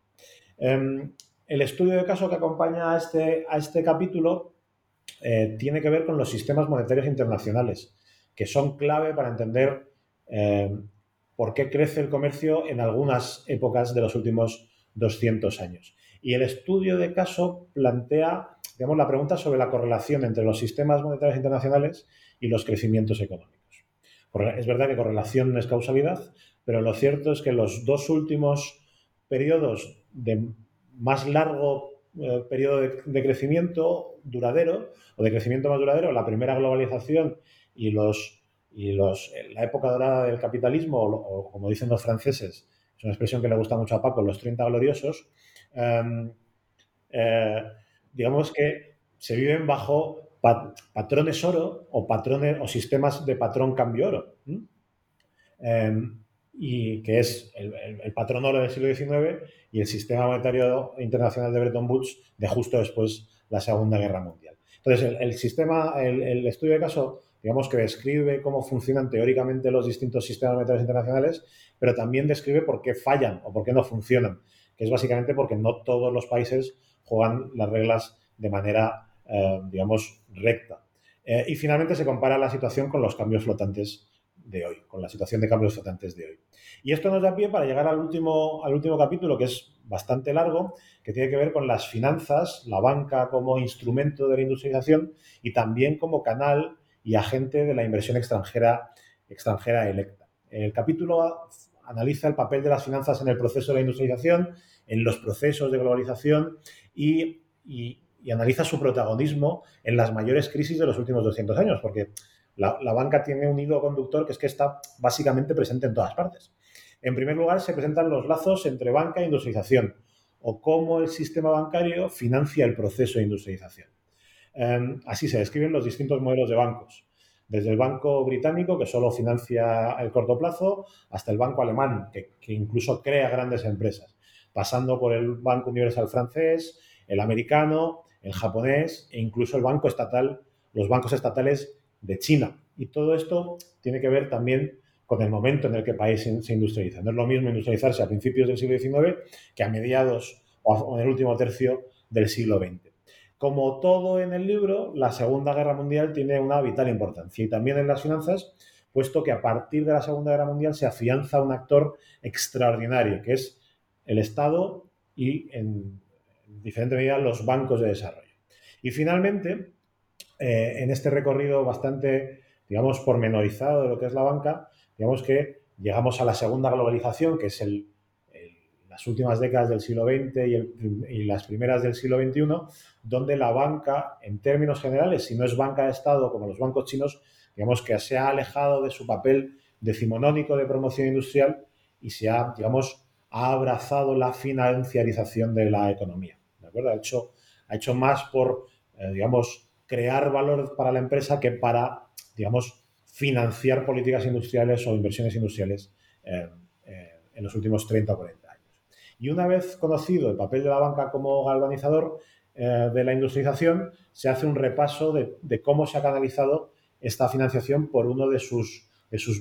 Speaker 8: Em, el estudio de caso que acompaña a este, a este capítulo eh, tiene que ver con los sistemas monetarios internacionales, que son clave para entender eh, por qué crece el comercio en algunas épocas de los últimos 200 años. Y el estudio de caso plantea digamos, la pregunta sobre la correlación entre los sistemas monetarios internacionales y los crecimientos económicos. Es verdad que correlación no es causalidad, pero lo cierto es que los dos últimos periodos de más largo eh, periodo de, crecimiento duradero o de crecimiento más duradero, la primera globalización y los y los, la época dorada del capitalismo, o, como dicen los franceses, es una expresión que le gusta mucho a Paco, los 30 gloriosos, em, eh, digamos que se viven bajo patrones oro o patrones o sistemas de patrón cambio oro. Em, y que es el, patrón oro del siglo XIX y el sistema monetario internacional de Bretton Woods de justo después la Segunda Guerra Mundial. Entonces, el, sistema, el, estudio de caso, digamos que describe cómo funcionan teóricamente los distintos sistemas monetarios internacionales, pero también describe por qué fallan o por qué no funcionan, que es básicamente porque no todos los países juegan las reglas de manera, eh, digamos, recta. Eh, y finalmente se compara la situación con los cambios flotantes de hoy, con la situación de cambios flotantes de hoy. Y esto nos da pie para llegar al último, al último capítulo, que es bastante largo, que tiene que ver con las finanzas, la banca como instrumento de la industrialización y también como canal y agente de la inversión extranjera, extranjera electa. El capítulo analiza el papel de las finanzas en el proceso de la industrialización, en los procesos de globalización y, analiza su protagonismo en las mayores crisis de los últimos 200 años, porque la, banca tiene un hilo conductor que es que está básicamente presente en todas partes. En primer lugar, se presentan los lazos entre banca e industrialización, o cómo el sistema bancario financia el proceso de industrialización. Em, así se describen los distintos modelos de bancos, desde el banco británico, que solo financia el corto plazo, hasta el banco alemán, que incluso crea grandes empresas pasando por el Banco Universal francés, el americano, el japonés e incluso el banco estatal, los bancos estatales de China. Y todo esto tiene que ver también con el momento en el que el país se industrializa. No es lo mismo industrializarse a principios del siglo XIX que a mediados o en el último tercio del siglo XX. Como todo en el libro, la Segunda Guerra Mundial tiene una vital importancia y también en las finanzas, puesto que a partir de la Segunda Guerra Mundial se afianza un actor extraordinario, que es el Estado y en, diferente medida los bancos de desarrollo. Y finalmente, eh, en este recorrido bastante, digamos, pormenorizado de lo que es la banca, digamos que llegamos a la segunda globalización, que es el, las últimas décadas del siglo XX y, y, las primeras del siglo XXI, donde la banca, en términos generales, si no es banca de Estado como los bancos chinos, digamos que se ha alejado de su papel decimonónico de promoción industrial y se ha, digamos, ha abrazado la financiarización de la economía. ¿de acuerdo? Ha, hecho, más por, eh, crear valor para la empresa que para, digamos, financiar políticas industriales o inversiones industriales eh, eh, en los últimos 30 o 40 años. Y una vez conocido el papel de la banca como galvanizador de la industrialización, se hace un repaso de, cómo se ha canalizado esta financiación por una de sus,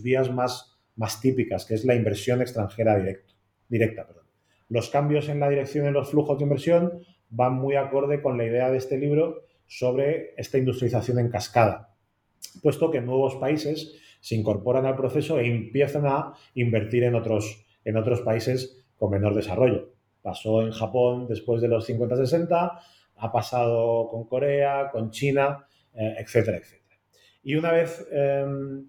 Speaker 8: vías más típicas, que es la inversión extranjera directa directa. Perdón. Los cambios en la dirección de los flujos de inversión van muy acorde con la idea de este libro sobre esta industrialización en cascada, puesto que nuevos países se incorporan al proceso e empiezan a invertir en otros, en otros países con menor desarrollo. Pasó en Japón después de los 50-60, ha pasado con Corea, con China, eh, etcétera, etcétera. Y una vez em,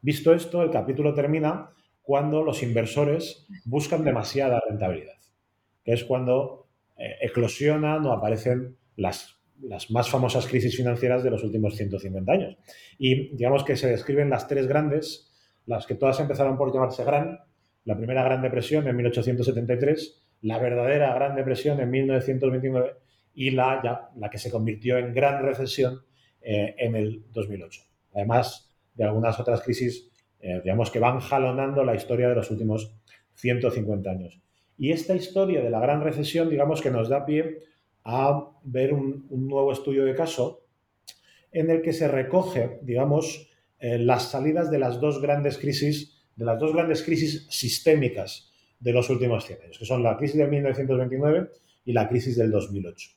Speaker 8: visto esto, el capítulo termina cuando los inversores buscan demasiada rentabilidad, que es cuando eh, eclosionan o aparecen las, las más famosas crisis financieras de los últimos 150 años. Y digamos que se describen las tres grandes, las que todas empezaron por llamarse gran, la primera Gran Depresión en 1873, la verdadera Gran Depresión en 1929 y la, la que se convirtió en Gran Recesión eh, en el 2008. Además de algunas otras crisis, eh, digamos, que van jalonando la historia de los últimos 150 años. Y esta historia de la Gran Recesión, digamos, que nos da pie a ver un, nuevo estudio de caso en el que se recoge, digamos, eh, las salidas de las dos grandes crisis, de las dos grandes crisis sistémicas de los últimos 100 años, que son la crisis de 1929 y la crisis del 2008.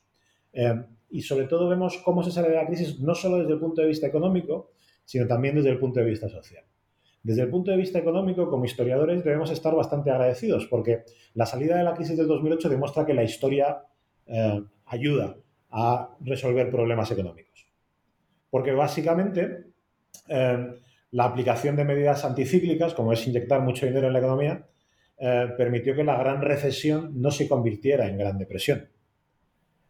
Speaker 8: Eh, y sobre todo vemos cómo se sale de la crisis no solo desde el punto de vista económico, sino también desde el punto de vista social. Desde el punto de vista económico, como historiadores, debemos estar bastante agradecidos porque la salida de la crisis del 2008 demuestra que la historia eh, ayuda a resolver problemas económicos. Porque básicamente eh, la aplicación de medidas anticíclicas, como es inyectar mucho dinero en la economía, permitió que la gran recesión no se convirtiera en gran depresión.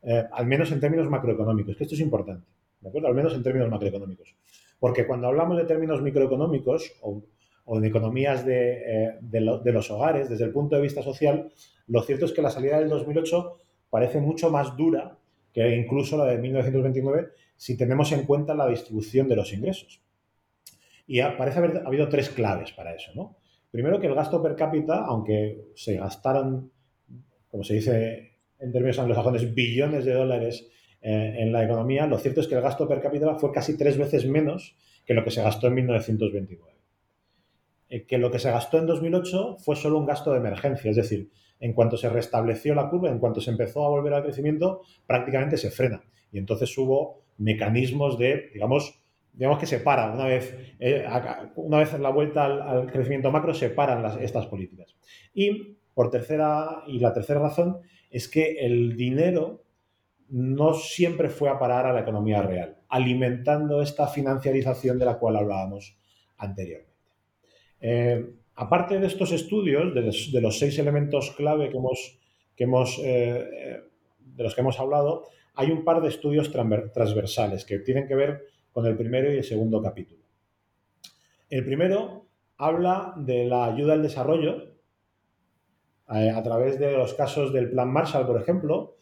Speaker 8: Eh, al menos en términos macroeconómicos, que esto es importante, ¿de acuerdo? Al menos en términos macroeconómicos. Porque cuando hablamos de términos microeconómicos o, o en economías de, eh, los hogares, desde el punto de vista social, lo cierto es que la salida del 2008 parece mucho más dura que incluso la de 1929 si tenemos en cuenta la distribución de los ingresos. Y parece haber habido tres claves para eso, ¿no? Primero que el gasto per cápita, aunque se gastaron, como se dice en términos anglosajones, billones de dólares eh, en la economía, lo cierto es que el gasto per cápita fue casi tres veces menos que lo que se gastó en 1929. Eh, que lo que se gastó en 2008 fue solo un gasto de emergencia, es decir, en cuanto se restableció la curva, en cuanto se empezó a volver al crecimiento, prácticamente se frena. Y entonces hubo mecanismos de, digamos, digamos que se para, una vez, eh, una vez la vuelta al, crecimiento macro, se paran las, estas políticas. Y por tercera, y la tercera razón es que el dinero no siempre fue a parar a la economía real, alimentando esta financiarización de la cual hablábamos anteriormente. Eh, aparte de estos estudios, de los, seis elementos clave que hemos, que hemos, eh, eh, de los que hemos hablado, hay un par de estudios transversales que tienen que ver con el primero y el segundo capítulo. El primero habla de la ayuda al desarrollo a través de los casos del Plan Marshall, por ejemplo,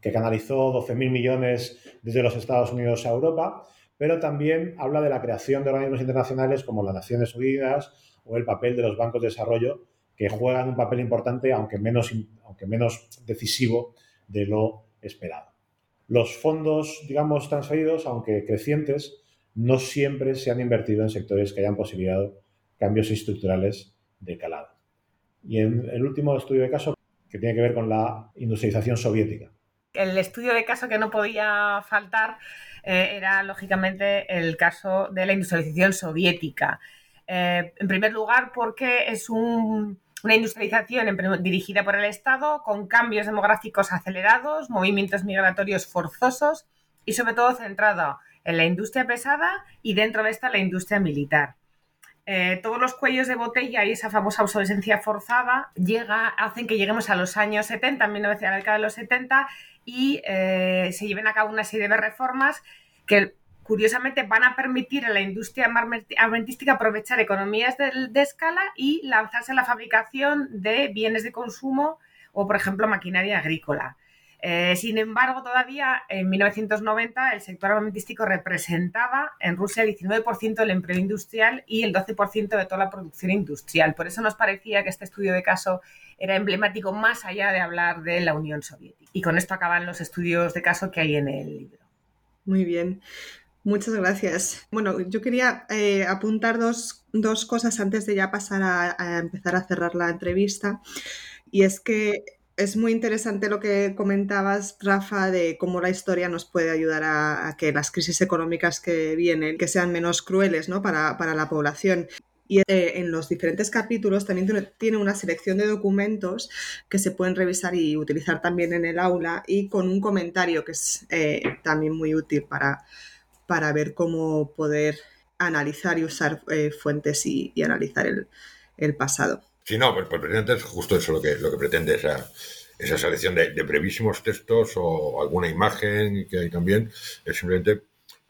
Speaker 8: que canalizó 12.000 millones desde los Estados Unidos a Europa, pero también habla de la creación de organismos internacionales como las Naciones Unidas o el papel de los bancos de desarrollo, que juegan un papel importante, aunque menos, aunque menos decisivo de lo esperado. Los fondos, digamos, transferidos, aunque crecientes, no siempre se han invertido en sectores que hayan posibilitado cambios estructurales de calado. Y en el último estudio de caso, que tiene que ver con la industrialización soviética.
Speaker 6: El estudio de caso que no podía faltar eh, era, lógicamente, el caso de la industrialización soviética. Eh, en primer lugar, porque es una industrialización dirigida por el Estado, con cambios demográficos acelerados, movimientos migratorios forzosos y sobre todo centrada en la industria pesada y dentro de esta la industria militar. Eh, todos los cuellos de botella y esa famosa obsolescencia forzada hacen que lleguemos a los años 70, en a la década de los 70, y eh, se lleven a cabo una serie de reformas que curiosamente van a permitir a la industria armamentística aprovechar economías de, escala y lanzarse a la fabricación de bienes de consumo o, por ejemplo, maquinaria agrícola. Eh, sin embargo, todavía en 1990 el sector armamentístico representaba en Rusia el 19% del empleo industrial y el 12% de toda la producción industrial. Por eso nos parecía que este estudio de caso era emblemático más allá de hablar de la Unión Soviética. Y con esto acaban los estudios de caso que hay en el libro.
Speaker 5: Muy bien. Muchas gracias. Bueno, yo quería eh, apuntar dos, cosas antes de ya pasar a empezar a cerrar la entrevista. Y es que es muy interesante lo que comentabas, Rafa, de cómo la historia nos puede ayudar a, que las crisis económicas que vienen, que sean menos crueles ¿no? para, la población. Y eh, en los diferentes capítulos también tiene una selección de documentos que se pueden revisar y utilizar también en el aula y con un comentario que es eh, también muy útil para, para ver cómo poder analizar y usar eh, fuentes y, analizar el pasado.
Speaker 7: Sí, no, pues, precisamente es justo eso lo que, lo que pretende esa, esa selección de, brevísimos textos o alguna imagen que hay también. Es simplemente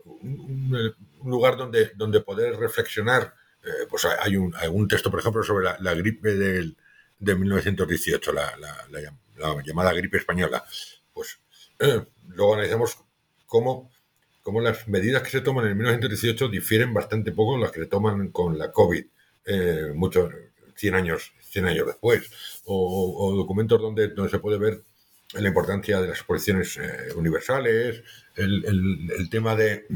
Speaker 7: un, lugar donde, donde poder reflexionar. Eh, pues hay un, un, texto, por ejemplo, sobre la, gripe del, de 1918, la, la, llamada gripe española. Pues eh, luego analizamos cómo, cómo, las medidas que se toman en 1918 difieren bastante poco de las que se toman con la COVID. Eh, mucho, 100 años, 100 años después, o, documentos donde, donde se puede ver la importancia de las exposiciones eh, universales, el, tema de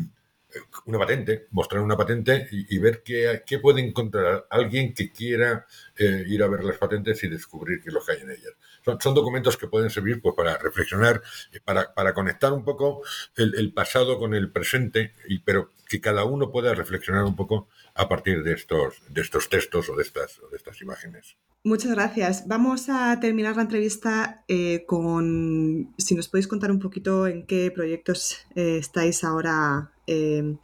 Speaker 7: una patente, mostrar una patente y, ver qué, qué, puede encontrar alguien que quiera eh, ir a ver las patentes y descubrir qué es lo que hay en ellas. Son, documentos que pueden servir pues, para reflexionar, para, para conectar un poco el, pasado con el presente, y, pero que cada uno pueda reflexionar un poco a partir de estos, de estos textos o de estas, de estas imágenes.
Speaker 5: Muchas gracias. Vamos a terminar la entrevista eh, con, si nos podéis contar un poquito en qué proyectos eh, estáis ahora eh,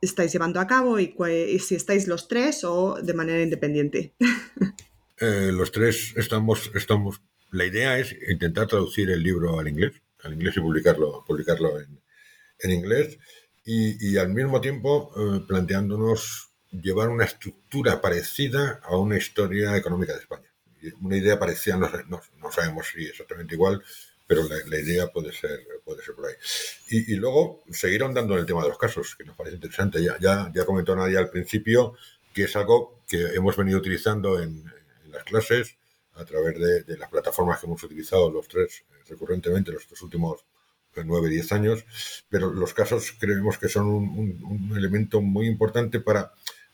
Speaker 5: estáis llevando a cabo y, si estáis los tres o de manera independiente.
Speaker 7: los tres estamos, estamos, la idea es intentar traducir el libro al inglés, al inglés y publicarlo, publicarlo en, en inglés y, y, al mismo tiempo planteándonos llevar una estructura parecida a una historia económica de España. Una idea parecida, no, no, sabemos si exactamente igual, pero la, idea puede ser, puede ser por ahí. Y, luego seguir ahondando en el tema de los casos, que nos parece interesante. Ya, ya, ya comentó Nadia al principio que es algo que hemos venido utilizando en, las clases a través de, las plataformas que hemos utilizado los tres eh, recurrentemente los últimos 9, 10 años, pero los casos creemos que son un elemento muy importante para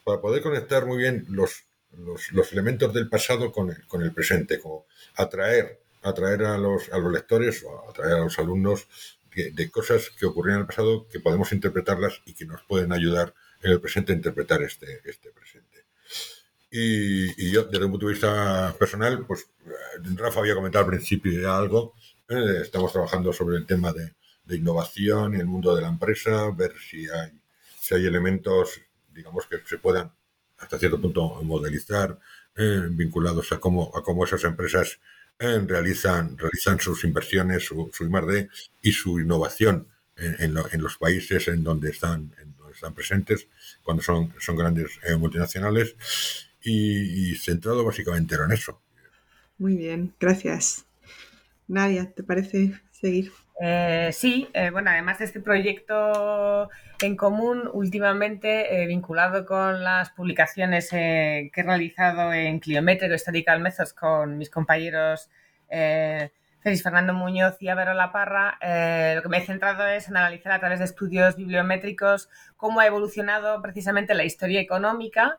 Speaker 7: para poder conectar muy bien los, los, elementos del pasado con el, con el presente, como atraer, atraer a, los, a los lectores o atraer a los alumnos de, cosas que ocurrieron en el pasado que podemos interpretarlas y que nos pueden ayudar en el presente a interpretar este, este presente. Y, yo, desde un punto de vista personal, pues Rafa había comentado al principio ya algo, eh, estamos trabajando sobre el tema de, de innovación y el mundo de la empresa, ver si hay, si hay elementos digamos, que se puedan hasta cierto punto modelizar, eh, vinculados a cómo, a cómo esas empresas realizan, realizan sus inversiones, su, su I+.D. y su innovación en, en, los países en donde están, en donde están presentes, cuando son, son grandes eh, multinacionales, y, y, centrado básicamente en eso.
Speaker 5: Muy bien, gracias. Nadia, ¿te parece seguir?
Speaker 6: Eh, sí, eh, bueno, además de este proyecto en común, últimamente eh, vinculado con las publicaciones que he realizado en Cliometric Historical Methods con mis compañeros Félix Fernando Muñoz y Avero La Parra, lo que me he centrado es en analizar a través de estudios bibliométricos cómo ha evolucionado precisamente la historia económica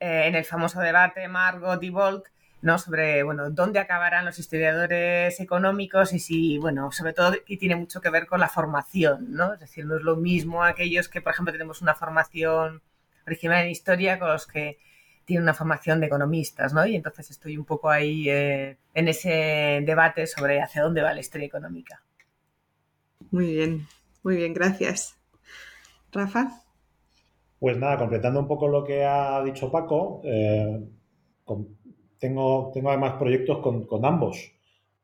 Speaker 6: en el famoso debate Margot y Volt ¿no? Sobre, bueno, dónde acabarán los historiadores económicos y si, bueno, sobre todo, y tiene mucho que ver con la formación, ¿no? Es decir, no es lo mismo aquellos que, por ejemplo, tenemos una formación original en historia con los que tienen una formación de economistas, ¿no? Y entonces estoy un poco ahí eh, en ese debate sobre hacia dónde va la historia económica.
Speaker 5: Muy bien, muy bien, gracias. Rafa.
Speaker 8: Pues nada, completando un poco lo que ha dicho Paco, eh, tengo, tengo además proyectos con, con, ambos.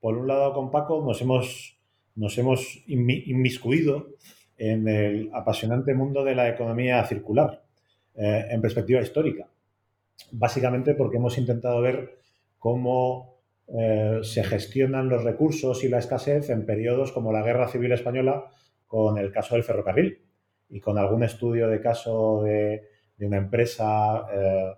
Speaker 8: Por un lado, con Paco nos hemos, nos hemos inmiscuido en el apasionante mundo de la economía circular eh, en perspectiva histórica. Básicamente porque hemos intentado ver cómo eh, se gestionan los recursos y la escasez en periodos como la Guerra Civil Española con el caso del ferrocarril y con algún estudio de caso de, de una empresa eh,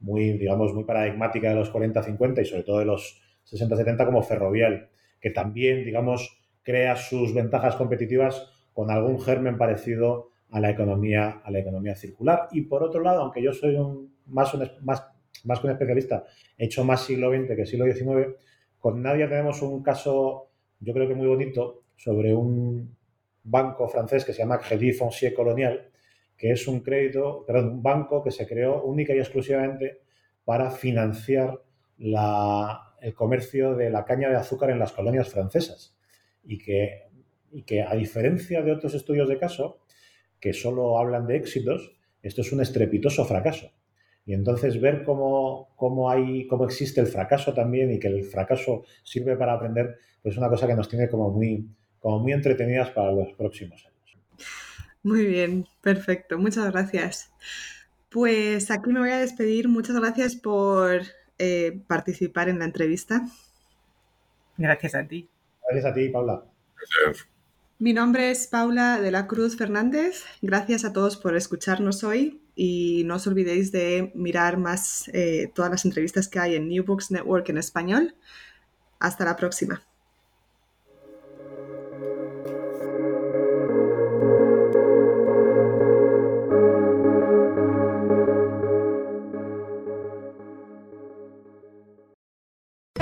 Speaker 8: muy, digamos, muy paradigmática de los 40-50 y sobre todo de los 60-70 como Ferrovial, que también, digamos, crea sus ventajas competitivas con algún germen parecido a la economía, a la economía circular. Y por otro lado, aunque yo soy un, más, un, más, más que un especialista, he hecho más siglo XX que siglo XIX, Con Nadia tenemos un caso, yo creo que muy bonito, sobre un banco francés que se llama Crédit Foncier Colonial, que es un crédito, perdón, un banco que se creó única y exclusivamente para financiar el comercio de la caña de azúcar en las colonias francesas. Y que, y que, a diferencia de otros estudios de caso, que solo hablan de éxitos, esto es un estrepitoso fracaso. Y entonces ver cómo, cómo, hay, cómo existe el fracaso también y que el fracaso sirve para aprender, pues es una cosa que nos tiene como muy, como muy entretenidas para los próximos años.
Speaker 5: Muy bien, perfecto. Muchas gracias. Pues aquí me voy a despedir. Muchas gracias por eh, participar en la entrevista.
Speaker 6: Gracias a ti.
Speaker 8: Gracias a ti, Paula.
Speaker 7: Gracias.
Speaker 5: Mi nombre es Paula de la Cruz Fernández. Gracias a todos por escucharnos hoy y no os olvidéis de mirar más eh, todas las entrevistas que hay en New Books Network en español. Hasta la próxima.